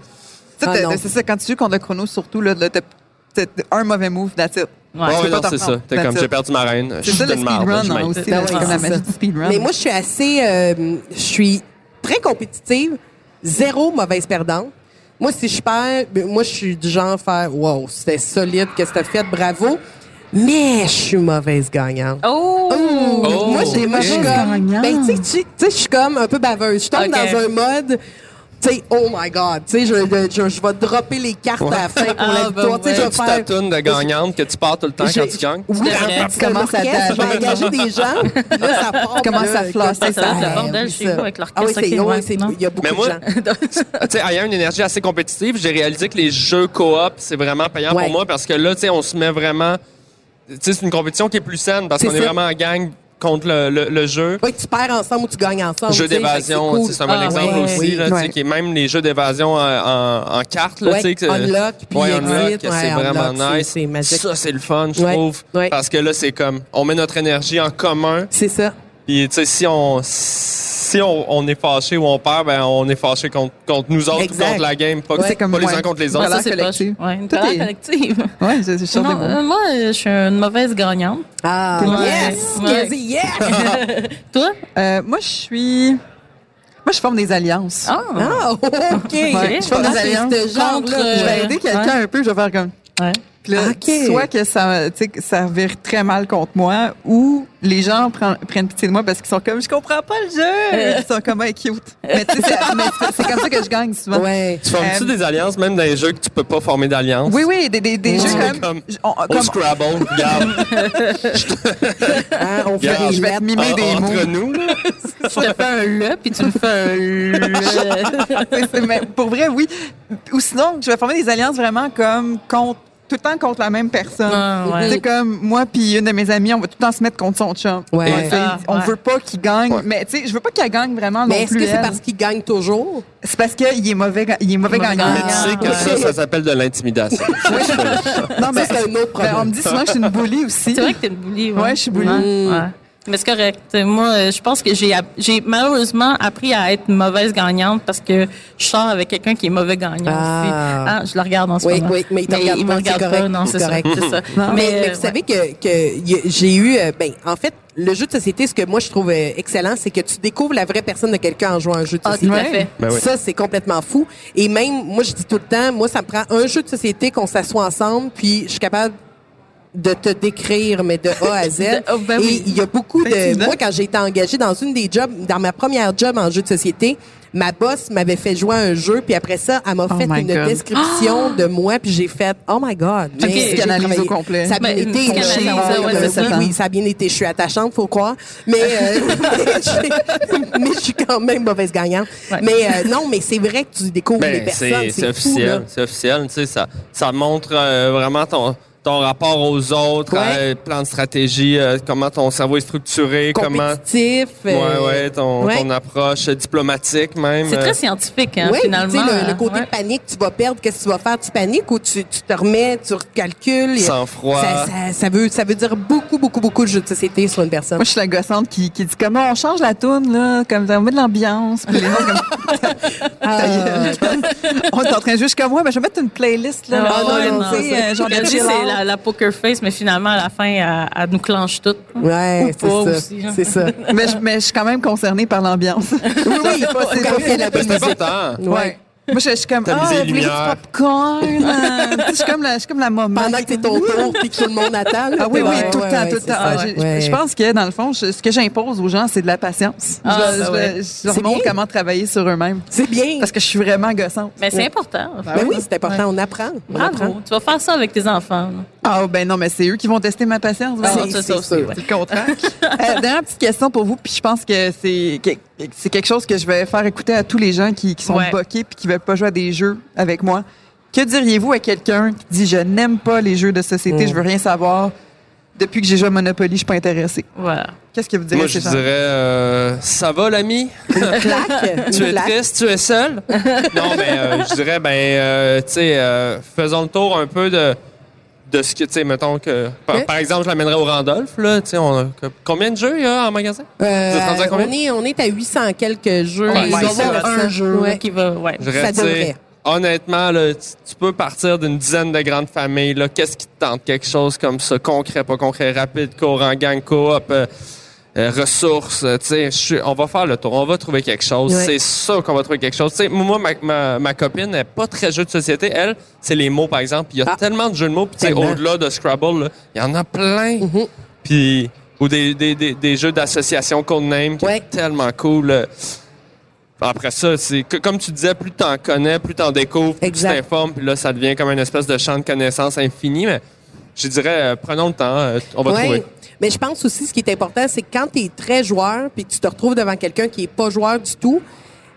Ça, Ah, c'est ça, quand tu joues contre le chrono, surtout, là, t'as un mauvais move, that's it. Ouais. Non, c'est ça. T'es comme, it. j'ai perdu ma reine. Je C'est ça suis le speedrun hein, aussi, là, oui, c'est comme la c'est magie ça. du speedrun. Mais moi, je suis assez... euh, je suis très compétitive. Zéro mauvaise perdante. Moi, si je perds, ben, moi, je suis du genre faire « Wow, c'était solide, qu'est-ce que t'as fait, bravo! » Mais je suis mauvaise gagnante. Oh! Oh, moi, j'ai moi, je suis mauvaise gagnante. Ben, tu sais, tu sais, je suis comme un peu baveuse. Je tombe Ok. dans un mode... Tu sais, oh my God, tu sais, je, je, je vais dropper les cartes à la fin pour Ah, la ben victoire. Tu sais, je vais Tu ta faire... toune de gagnante que tu pars tout le temps quand tu gagnes. Oui, devrais. parce que Commence à je vais engager des gens. *laughs* Là, ça part. *laughs* Commence à flosser, écoute, ça être le ouais, bordel chez ça. vous avec l'orchestre, Ah oui, c'est, c'est- il y a beaucoup Mais moi, de gens. *laughs* tu sais, ayant une énergie assez compétitive, j'ai réalisé que les jeux coop, c'est vraiment payant pour moi parce que là, tu sais, on se met vraiment. Tu sais, c'est une compétition qui est plus saine parce C'est qu'on est vraiment en gang contre le, le- le jeu. Ouais, tu perds ensemble ou tu gagnes ensemble. Jeu d'évasion, fait que tu sais, c'est un bon Ah, exemple ouais. aussi. Là, tu sais, Ouais. qui est même les jeux d'évasion en, en, en cartes. Là, Ouais, tu sais, que- unlock, puis ouais, exit, unlock, ouais, c'est vraiment unlock, nice. c'est magique. Ça, c'est le fun, je Ouais, trouve. ouais. Parce que là, c'est comme, on met notre énergie en commun. C'est ça. Puis, tu sais, si on, si on, on est fâché ou on perd, ben, on est fâché contre, contre nous autres Exact. ou contre la game, pas, Ouais. Comme- pas les ouais. uns contre les autres. ça, c'est collective. Ouais, une Tout colère est- collective. *laughs* Ouais, je, Non, mots. euh, moi, je suis une mauvaise gagnante. Ah, Ouais. yes! Ouais. Gazi, yes! *laughs* Toi? Euh, moi, je suis... Moi, je forme des alliances. Ah! Ah, OK. Ouais, Je pense des alliances ce genre-là. contre, Je vais aider quelqu'un un peu, je vais faire comme... Ouais. Puis là, soit que ça, tu sais, que ça vire très mal contre moi, ou les gens prennent, prennent pitié de moi parce qu'ils sont comme, je comprends pas le jeu. Ils sont comme, hey, cute. Mais tu sais, *laughs* c'est- comme ça que je gagne souvent. Ouais. Tu formes-tu Euh, des alliances, même dans les jeux que tu peux pas former d'alliance? Oui, oui, des, des, jeux comme, comme- on- Au comme- Scrabble, *laughs* regarde. Hein, on fait Regarde, des je vais te mimer des entre mots. nous, là. *laughs* Je te fais un le, puis tu me fais un le. Mais pour vrai, oui. Ou sinon, je vais former des alliances vraiment comme contre tout le temps contre la même personne. Ah, ouais. Sais, comme moi puis une de mes amies, on va tout le temps se mettre contre son chum. Ouais. Ah, on ouais. veut pas qu'il gagne, Ouais. mais tu sais, je veux pas qu'elle gagne vraiment Mais non est-ce plus. que c'est parce qu'il gagne toujours? C'est parce qu'il est mauvais, il est mauvais gagnant. Mais tu sais que ça, Ouais. ça s'appelle de l'intimidation. *laughs* Non, mais Ça, c'est un autre ben, problème. on me dit souvent que je suis une bully aussi. C'est vrai que t'es une bully, ouais. Ouais, je suis bully. Mais c'est correct. Moi, euh, je pense que j'ai j'ai malheureusement appris à être mauvaise gagnante parce que je sors avec quelqu'un qui est mauvais gagnant Ah. aussi. Ah, je le regarde en ce Oui, moment. oui, mais regarde il pas, me regarde pas. Non, c'est ça. correct. C'est ça. mais, mais euh, vous savez que, que j'ai eu, euh, ben, en fait, le jeu de société, ce que moi je trouve excellent, c'est que tu découvres la vraie personne de quelqu'un en jouant à un jeu de Ah, société. tout à fait. Ben oui. Ça, c'est complètement fou. Et même, moi, je dis tout le temps, moi, ça me prend un jeu de société qu'on s'assoit ensemble, puis je suis capable de te décrire, mais de A à Z. *laughs* De- oh, ben Et oui. il y a beaucoup de... Moi, quand j'ai été engagée dans une des jobs, dans ma première job en jeu de société, ma boss m'avait fait jouer à un jeu, puis après ça, elle m'a Oh fait my une God. description de moi, puis j'ai fait « Oh my God! » Ok, Mais j'ai psychanalyse travaillé- au complet. Ça a bien été. ouais, euh, oui, ça. oui, ça a bien été. Je suis attachante, faut croire. Mais, euh, *laughs* *laughs* mais je suis quand même mauvaise gagnante. Ouais. Mais euh, non, mais c'est vrai que tu découvres les Ben, personnes. c'est officiel. C'est officiel. Tu sais, ça, ça montre euh, vraiment ton, ton rapport aux autres, Ouais. euh, plan de stratégie, euh, comment ton cerveau est structuré, comment. Compétitif. Ouais, euh, ouais, ton, ouais. ton approche euh, diplomatique même. C'est euh, très scientifique, hein, Oui, finalement. tu sais, le, le côté Ouais. de panique, tu vas perdre, qu'est-ce que tu vas faire? Tu paniques ou tu, tu te remets, tu recalcules? Sang-froid. Ça, ça, ça veut, ça veut dire beaucoup, beaucoup, beaucoup de jeux de société sur une personne. Moi, je suis la gossante qui, qui dit comment on change la toune, là, comme ça, on met de l'ambiance. Puis les gens, comme, *laughs* Ah, on est en train de jouer jusqu'à moi, ben, je vais mettre une playlist, là. Ah, là, ouais, non, c'est- euh, genre de chill. La, la poker face, mais finalement, à la fin, elle, elle nous clenche toutes. ouais, Ou c'est pas ça. aussi, hein. C'est ça. mais, je, mais je suis quand même concernée par l'ambiance. Oui, oui, pas- c'est pas- c'est musique. Moi, je, je suis comme, ah, les voulez-vous du popcorn? Sais, je suis comme la, je suis comme la maman. Pendant que c'est ton tour puis que tout le monde attend. là, Ah oui, oui, ouais, tout le ouais, temps, ouais, tout le temps. Ah. Je pense que, dans le fond, je- ce que j'impose aux gens, c'est de la patience. Ah, je, ben je- ouais. je leur montre bien. comment travailler sur eux-mêmes. C'est bien. Parce que je suis vraiment gossante. Mais c'est important. Ben oui, c'est important, on apprend. On apprend. Tu vas faire ça avec tes enfants. là. Ah, ben non, mais c'est eux qui vont tester ma patience. Ah, c'est ça. C'est le contraire. *laughs* euh, dernière petite question pour vous, puis je pense que c'est que- c'est quelque chose que je vais faire écouter à tous les gens qui, qui sont boqués puis qui veulent pas jouer à des jeux avec moi. Que diriez-vous à quelqu'un qui dit je n'aime pas les jeux de société, Mm. je veux rien savoir. Depuis que j'ai joué à Monopoly, je suis pas intéressé. Voilà. Qu'est-ce que vous direz Moi, à je ces gens? dirais, euh, ça va l'ami? *laughs* Tu es triste, tu es seul? *laughs* non, mais euh, je dirais, ben, euh, tu sais, euh, faisons le tour un peu de, de ce que, tu sais, mettons que, par, Ouais. par exemple, je l'amènerais au Randolph, là, tu sais, on a- combien de jeux il y a en magasin? Euh, Vous êtes rendu à combien? on, est, on est à 800 quelques jeux. Oh Il avoir un jeu Ouais. qui va. Ouais. Je dirais, Ça devrait. honnêtement, là, tu, tu peux partir d'une dizaine de grandes familles, là, qu'est-ce qui te tente? Quelque chose comme ça, concret, pas concret, rapide, courant, gang, coop, euh, euh, ressources, euh, tu sais, on va faire le tour, on va trouver quelque chose. Ouais. C'est sûr qu'on va trouver quelque chose. Tu sais, moi, ma, ma, ma copine n'est pas très jeu de société. Elle, c'est les mots, par exemple. Il y a Ah. tellement de jeux de mots. Puis, au-delà de Scrabble, il y en a plein. Mhm. Puis, ou des, des, des, des jeux d'association codename qui Ouais. est tellement cool. euh. Après ça, c'est comme tu disais, plus t'en connais, plus t'en découvres, plus tu t'informes, puis là, ça devient comme une espèce de champ de connaissances infini. Mais je dirais, euh, prenons le temps, euh, on va Ouais. trouver. Mais je pense aussi, ce qui est important, c'est que quand tu es très joueur, puis que tu te retrouves devant quelqu'un qui est pas joueur du tout,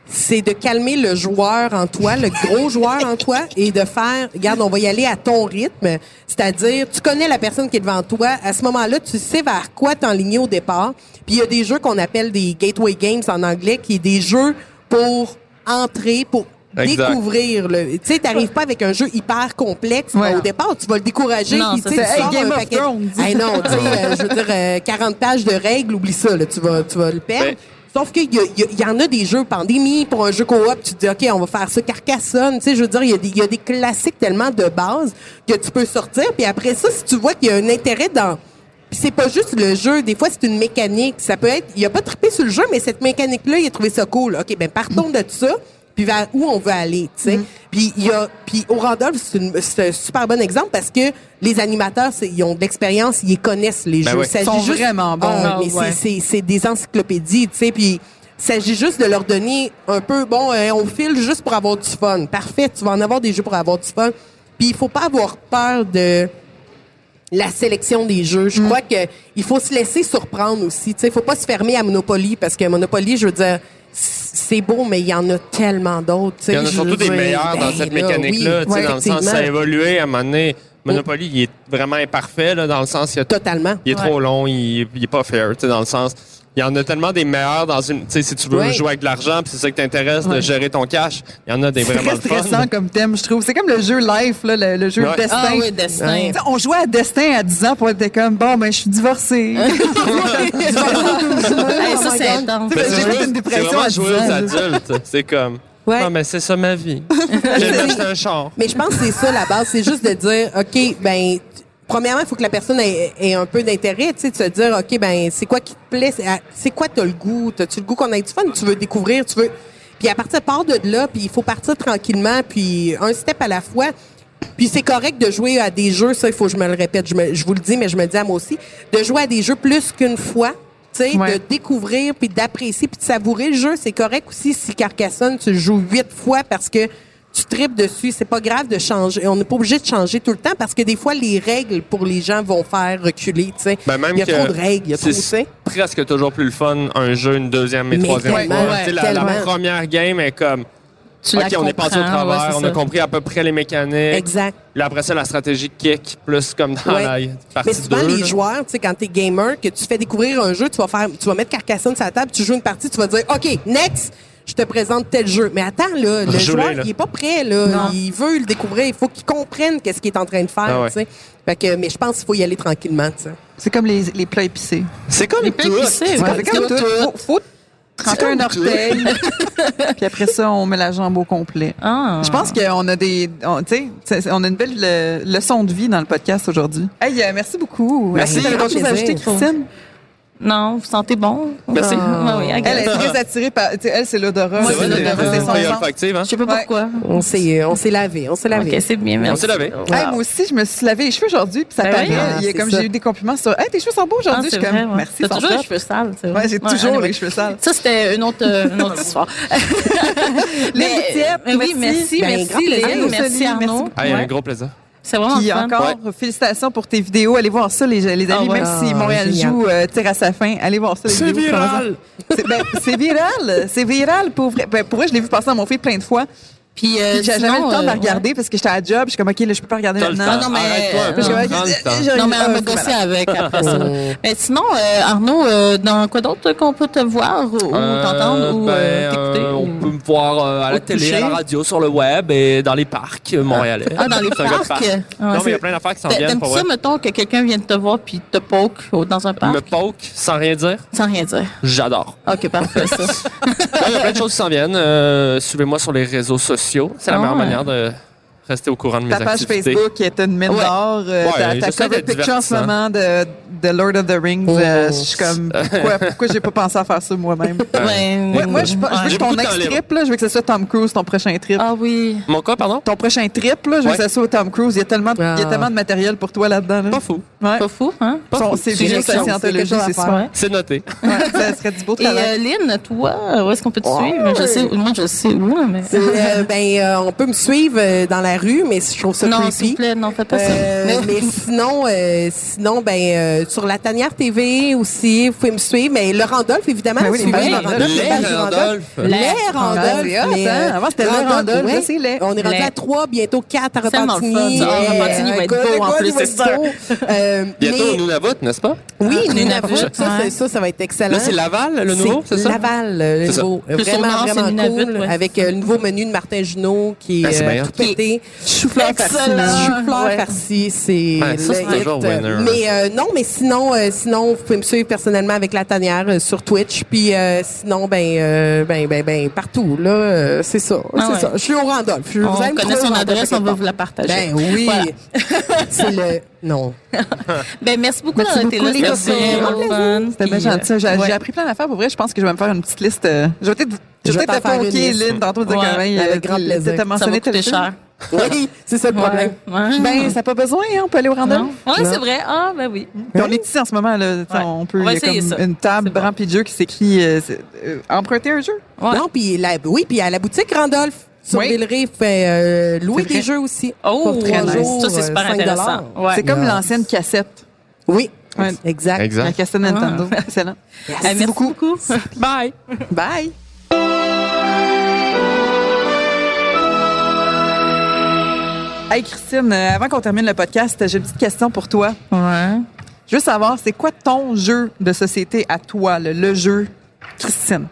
c'est de calmer le joueur en toi, le gros joueur en toi, *laughs* et de faire, regarde, on va y aller à ton rythme. C'est-à-dire, tu connais la personne qui est devant toi. À ce moment-là, tu sais vers quoi t'enligner au départ. Puis il y a des jeux qu'on appelle des gateway games en anglais, qui est des jeux pour entrer, pour Exact. découvrir le. Tu sais, t'arrives pas avec un jeu hyper complexe. Ouais. Au départ, tu vas le décourager. Non, puis, ça, tu Hey, sors Game un of paquet- Thrones. Hey, non, tu sais, euh, je veux dire, euh, 40 pages de règles, oublie ça, là, tu vas, tu vas le perdre. Ben- Sauf qu'il y, y en a des jeux pandémie pour un jeu coop, tu te dis, OK, on va faire ça Carcassonne. Tu sais, je veux dire, il y, a des, il y a des classiques tellement de base que tu peux sortir. Puis après ça, si tu vois qu'il y a un intérêt dans. Puis c'est pas juste le jeu, des fois c'est une mécanique. Ça peut être, il a pas trippé sur le jeu, mais cette mécanique-là, il a trouvé ça cool. OK, ben partons de ça, puis vers où on veut aller, tu sais. Puis il y a, puis au Randolph, c'est une- c'est un super bon exemple parce que les animateurs, c'est- ils ont de l'expérience, ils connaissent les Ben jeux. s'agit Ils sont juste- vraiment bons. Ah, Ah, mais c'est- ouais. c'est c'est des encyclopédies, tu sais, puis il s'agit juste de leur donner un peu, bon, euh, on file juste pour avoir du fun. Parfait, tu vas en avoir des jeux pour avoir du fun. Puis il faut pas avoir peur de la sélection des jeux. Je crois que il faut se laisser surprendre aussi. Tu sais, faut pas se fermer à Monopoly parce que Monopoly, je veux dire, c'est beau, mais il y en a tellement d'autres. Il y en a surtout des meilleurs dans ben cette là, mécanique-là, oui, tu sais, dans le sens, ça a évolué à un moment donné. Monopoly, il est vraiment imparfait, là, dans le sens, il, a- Totalement. il est trop long, il, il est pas fair, tu sais, dans le sens, il y en a tellement des meilleurs dans une, tu sais, si tu veux Ouais. jouer avec de l'argent, puis c'est ça qui t'intéresse, de gérer ton cash, il y en a des C'est vraiment très le fun. stressant comme thème, je trouve. C'est comme le jeu Life, là, le, le jeu Ouais. Destin. Ah oui, Destin. On jouait à Destin à 10 ans pour être comme, bon, ben, je suis divorcée. *laughs* Hey, ça, c'est intense. J'ai c'est fait une dépression c'est vraiment à jouer 10 aux ans, adultes. C'est comme, Ouais. non, mais c'est ça ma vie. *laughs* J'ai acheté un char. Mais je pense que c'est ça la base, c'est juste de dire, ok, ben, premièrement, il faut que la personne ait, ait un peu d'intérêt, tu sais, de se dire, ok, ben, c'est quoi qui te plaît, c'est quoi t'as le goût, t'as-tu le goût qu'on ait du fun, tu veux découvrir, tu veux, puis à partir part de là, puis il faut partir tranquillement, puis un step à la fois. Puis c'est correct de jouer à des jeux, ça, il faut que je me le répète, je, me- je vous le dis, mais je me le dis à moi aussi, de jouer à des jeux plus qu'une fois. Tu Ouais. de découvrir puis d'apprécier puis de savourer le jeu. C'est correct aussi si Carcassonne, tu joues huit fois parce que tu tripes dessus. C'est pas grave de changer. On n'est pas obligé de changer tout le temps parce que des fois, les règles pour les gens vont faire reculer, tu sais. Ben, même il y a trop de règles, il y a trop, presque toujours plus le fun un jeu, une deuxième et Mais troisième fois. ouais, la, première game est comme. Tu OK, on est passé au ouais, travers, on a compris à peu près les mécaniques. Exact. Là, après ça, la stratégie kick, plus comme dans Ouais. la Mais souvent, 2. les là. joueurs, tu sais, quand t'es gamer, que tu fais découvrir un jeu, tu vas faire, tu vas mettre Carcassonne sur la table, tu joues une partie, tu vas dire, OK, next, je te présente tel jeu. Mais attends, là, le joueur, là. il est pas prêt, là. Non. Il veut le découvrir. Il faut qu'il comprenne qu'est-ce qu'il est en train de faire, Ah ouais. tu sais. Fait que, mais je pense qu'il faut y aller tranquillement, tu sais. C'est comme les, les plats épicés. C'est comme Les plats tout. épicés, ouais, c'est comme tout, tout. Faut, faut tremper un orteil. *laughs* puis après ça, on met la jambe au complet. Ah. Je pense qu'on a des, on, tu sais, c'est- on a une belle euh, leçon de vie dans le podcast aujourd'hui. Hey, euh, merci beaucoup. Merci. Que t'avais Grand choses à ajouter. Christine? Non, vous sentez bon? Merci. Ah, oui, Elle est très attirée par, tu sais, elle, c'est l'odorat. Moi, C'est l'odorat. c'est son olfactive, hein? Je sais pas Ouais. pourquoi. On s'est, on s'est lavé, on s'est lavé. Ok, c'est bien, merci. s'est lavé. Hey, Wow. moi aussi, je me suis lavé les cheveux aujourd'hui, puis ça Ben paraît. oui. Ah, il y a c'est comme ça. j'ai eu des compliments sur Hey, tes cheveux sont beaux Ah, aujourd'hui. je c'est suis comme vrai, ouais. merci. T'as toujours les cheveux sales, c'est Ouais, j'ai toujours les cheveux sales. Ça, c'était une autre, euh, une autre *laughs* histoire. Mais oui, merci, Ben, merci, plaisir. Lynn, merci Arnaud. Ah, un gros plaisir. C'est vraiment Puis fun. encore, félicitations pour tes vidéos. Allez voir ça, les, les amis. Ah ouais. Même si Ah, Montréal joue euh, tire à sa fin, allez voir ça. les C'est viral. C'est ben, c'est viral. C'est viral pour vrai. Ben, pour vrai, je l'ai vu passer dans mon feed plein de fois. Puis, euh, Puis J'ai jamais le temps de euh, la regarder parce que j'étais à job. Je suis comme, OK, là, je peux pas regarder maintenant. temps. non, mais- peu. Je- Non, mais on va gosser avec après *laughs* ça. Mais sinon, euh, Arnaud, euh, dans quoi d'autre qu'on peut te voir ou, ou Euh, t'entendre ou ben, euh, t'écouter? euh, ou- on peut me voir euh, à la télé, toucher. à la radio, sur le web et dans les parcs euh, montréalais. Ah, dans les parcs? parc. Ah, non, mais il y a plein d'affaires qui s'en viennent T'aimes ça, mettons, que quelqu'un vienne te voir puis te poke dans un parc? Me poke sans rien dire, Sans rien dire. j'adore. OK, parfait, ça. *laughs* Non, Il y a plein de choses qui s'en viennent. Euh, Suivez-moi sur les réseaux sociaux. C'est la Ah, meilleure ouais. manière de rester au courant de mes Ta page activités. Facebook est une mine Ouais. d'or. Euh, Ouais, ta ta j'essaie cover picture en ce moment de, de Lord of the Rings. euh, Oh. je suis comme, pourquoi, *laughs* pourquoi j'ai pas pensé à faire ça moi-même? Ouais, Moi, moi, je, je veux que ton next trip, là, je veux que ce soit Tom Cruise, ton prochain trip. Ah oui. Mon quoi, pardon? Ton prochain trip, là, je veux Ouais. que ce soit Tom Cruise. Il y a tellement, de- il y a Ah. tellement de matériel pour toi là-dedans. Là. Pas fou. Ouais. Pas fou, hein? C'est quelque la scientologie, c'est quelque c'est noté. Ouais, ça serait du beau Et travail. euh, Lynn, toi, où est-ce qu'on peut te Ouais. suivre? Je sais, moi, je sais où, mais... Euh, *laughs* ben, euh, on peut me suivre euh, dans la rue, mais je trouve ça non, s'il creepy. vous plaît, non, fais pas ça. Euh, mais sinon, euh, sinon, ben euh, sur la Tanière TV aussi, vous pouvez me suivre. Mais le Randolph, évidemment, Ben oui, suivez les le pages Randolph, Les Randolph. Les Randolph. Ah, Avant, c'était le Randolph, c'est. On est rendu à trois, bientôt quatre à Repentigny. ça. Ah, Euh, Repentigny va être beau, en plus, il va c'est beau. Euh, *laughs* Bientôt au Nunavut, n'est-ce pas? Oui, Nunavut, Nunavut, ça, ça, ça va être excellent. Là, c'est Laval, le nouveau, c'est ça? Laval, le C'est ça. nouveau. Vraiment, vraiment cool. avec c'est ça. le nouveau menu de Martin Junot qui Ah, est hot. tout pété. Chou-fleur Excellent. farci. Chou-fleur farci, c'est ça. Mais non, mais sinon, euh, sinon, vous pouvez me suivre personnellement avec la tanière euh, sur Twitch. Puis euh, sinon, ben, euh, ben, ben, ben, partout. Là, euh, c'est ça, Ah c'est ouais. ça. Je suis au Randolph. Je- On vous connaît son adresse, on va vous la partager. Ben oui, Voilà. *laughs* c'est le non. *laughs* Ben, merci beaucoup d'avoir été là. C'était vraiment le fun. C'était bien gentil. J'ai ouais. j'ai appris plein d'affaires. Pour vrai, je pense que je vais me faire une petite liste. euh, Je vais peut-être je Je vais vais peut-être t'en faire te une liste. Lynn, tantôt, dire Ouais, avec grand plaisir. Ça va mentionné coûter cher. Oui, c'est ça le problème. Ouais. Ben, ça n'a pas besoin, hein, on peut aller au. Ouais, Non. c'est vrai. Ah, ben oui. Puis on est ici en ce moment, là. Ouais. On peut, On va il y a essayer comme ça. une table bon. remplie de jeux qui s'écrit euh, euh, emprunter un jeu. Ouais. Non, puis la, oui, puis à la boutique Randolph sur Oui. Villeray, fait euh, louer des jeux aussi. Oh, Pour nice. jours, ça, c'est super 5 intéressant. Ouais. C'est comme Yes. l'ancienne cassette. Oui, exact. La cassette Nintendo. *laughs* Excellent. Eh, Merci beaucoup. *laughs* Bye! Bye. Hey Christine, euh, avant qu'on termine le podcast, j'ai une petite question pour toi. Ouais. Je veux savoir, c'est quoi ton jeu de société à toi, le, le jeu Christine?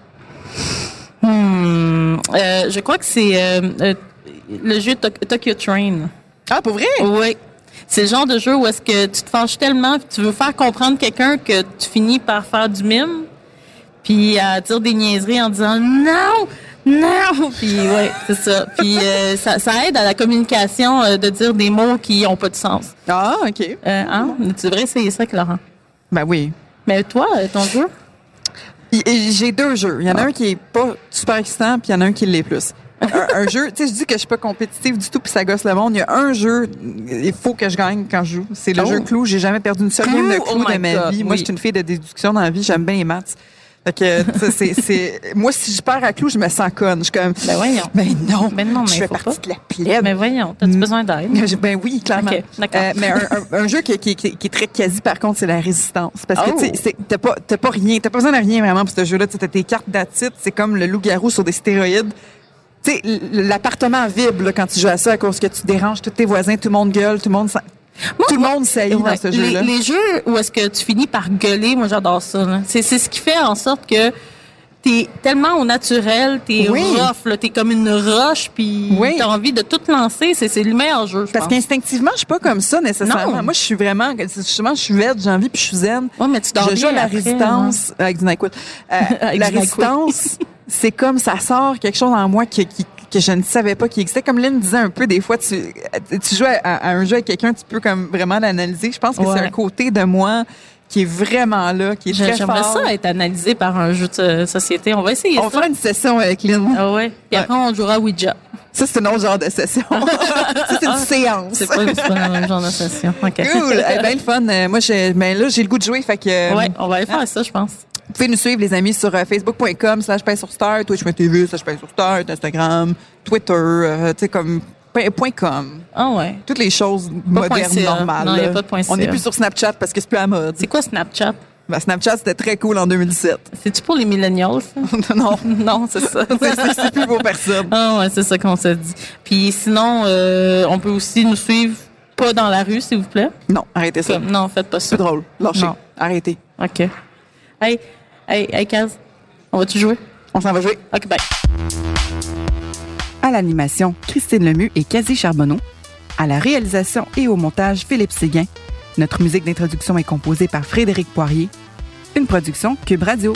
Hmm. Euh, je crois que c'est euh, le jeu Tok- Tokyo Train. Ah, pour vrai? Oui. C'est le genre de jeu où est-ce que tu te fâches tellement, tu veux faire comprendre quelqu'un que tu finis par faire du mime, puis à dire des niaiseries en disant non, non, puis ouais, c'est ça. Puis euh, ça, ça aide à la communication euh, de dire des mots qui ont pas de sens. Ah, OK. Euh, hein? Tu devrais essayer ça avec Laurent. Ben oui. Mais toi, ton jeu? J'ai deux jeux. Il y en a un qui est pas super excitant, puis il y en a un qui l'est plus. un, un *laughs* jeu, tu sais, je dis que je suis pas compétitive du tout, puis ça gosse le monde. Il y a un jeu, il faut que je gagne quand je joue. C'est le Oh. jeu clou. J'ai jamais perdu une seule game de Oh clou my de ma God, vie. Moi, oui. je suis une fille de déduction dans la vie. J'aime bien les maths. Fait que, tu sais, c'est, c'est, moi, si je perds à clou, je me sens conne. Je suis comme, Ben voyons. ben non, Ben non, mais je fais partie pas. de la plèbe. Mais voyons, t'as-tu Mm. besoin d'aide? Ben oui, clairement. Ok, d'accord. Euh, mais un, un- un jeu qui, qui- qui- qui est très quasi, par contre, c'est la résistance. Parce que Oh. tu sais, c'est- t'as pas, t'as pas rien, t'as pas besoin de rien vraiment pour ce jeu-là. Tu sais, T'as tes cartes d'attitude, c'est comme le loup-garou sur des stéroïdes. Tu sais, l'appartement vibre là, quand tu joues à ça à cause que tu déranges tous tes voisins, tout le monde gueule, tout le monde, Moi, tout le monde saillit Ouais, dans ce jeu-là. les jeux où est-ce que tu finis par gueuler, moi j'adore ça. C'est ce qui fait en sorte que t'es tellement au naturel, t'es Oui. rough, t'es comme une roche, puis Oui. t'as envie de tout lancer. C'est le meilleur jeu, je Parce qu'instinctivement, je suis pas comme ça nécessairement. Non. Moi, je suis vraiment, justement, je suis vête, j'ai envie, puis je suis zen. Ouais, mais tu dors je joue à la après, résistance avec du NyQuil. Euh, *laughs* Avec la résistance, *laughs* c'est comme ça sort quelque chose en moi qui, qui- que je ne savais pas qui existait. Comme Lynn disait un peu, des fois, tu, tu joues à, à un jeu avec quelqu'un, tu peux comme vraiment l'analyser. Je pense que Ouais. c'est un côté de moi qui est vraiment là, qui est très J'aimerais fort. ça être analysé par un jeu de société. On va essayer On faire une session avec Lynn. Ah ouais. Puis après, on jouera à Ouija. Ça, c'est un autre genre de session. *laughs* ça, c'est une séance. C'est pas, c'est pas le même genre de session. OK. Cool. Eh ben, le fun. Euh, Moi, j'ai, ben là, j'ai le goût de jouer. Fait que, euh, Ouais, on va aller faire ça, je pense. Vous pouvez nous suivre, les amis, sur euh, facebook.com slash sur star, twitch.tv slash sur star, Instagram, Twitter, euh, tu sais, comme point .com. Ah ouais. Toutes les choses modernes, normales. Non, y a pas de point On n'est plus sur Snapchat parce que c'est plus à mode. C'est quoi Snapchat? Ben, Snapchat, c'était très cool en 2017. C'est-tu pour les millennials, *laughs* non, *laughs* non, c'est ça. *laughs* c'est- plus pour personne. Ah ouais, c'est ça qu'on s'est dit. Puis sinon, euh, on peut aussi nous suivre pas dans la rue, s'il vous plaît? Non, arrêtez ça. Comme- non, faites pas ça. C'est drôle. Lâchez. Non. Arrêtez. OK. Hey, hey, hey, Kaz, on va-tu jouer? On s'en va jouer. OK, bye. À l'animation, Christine Lemieux et Cathy Charbonneau. À la réalisation et au montage, Philippe Séguin. Notre musique d'introduction est composée par Frédéric Poirier. Une production Cube Radio.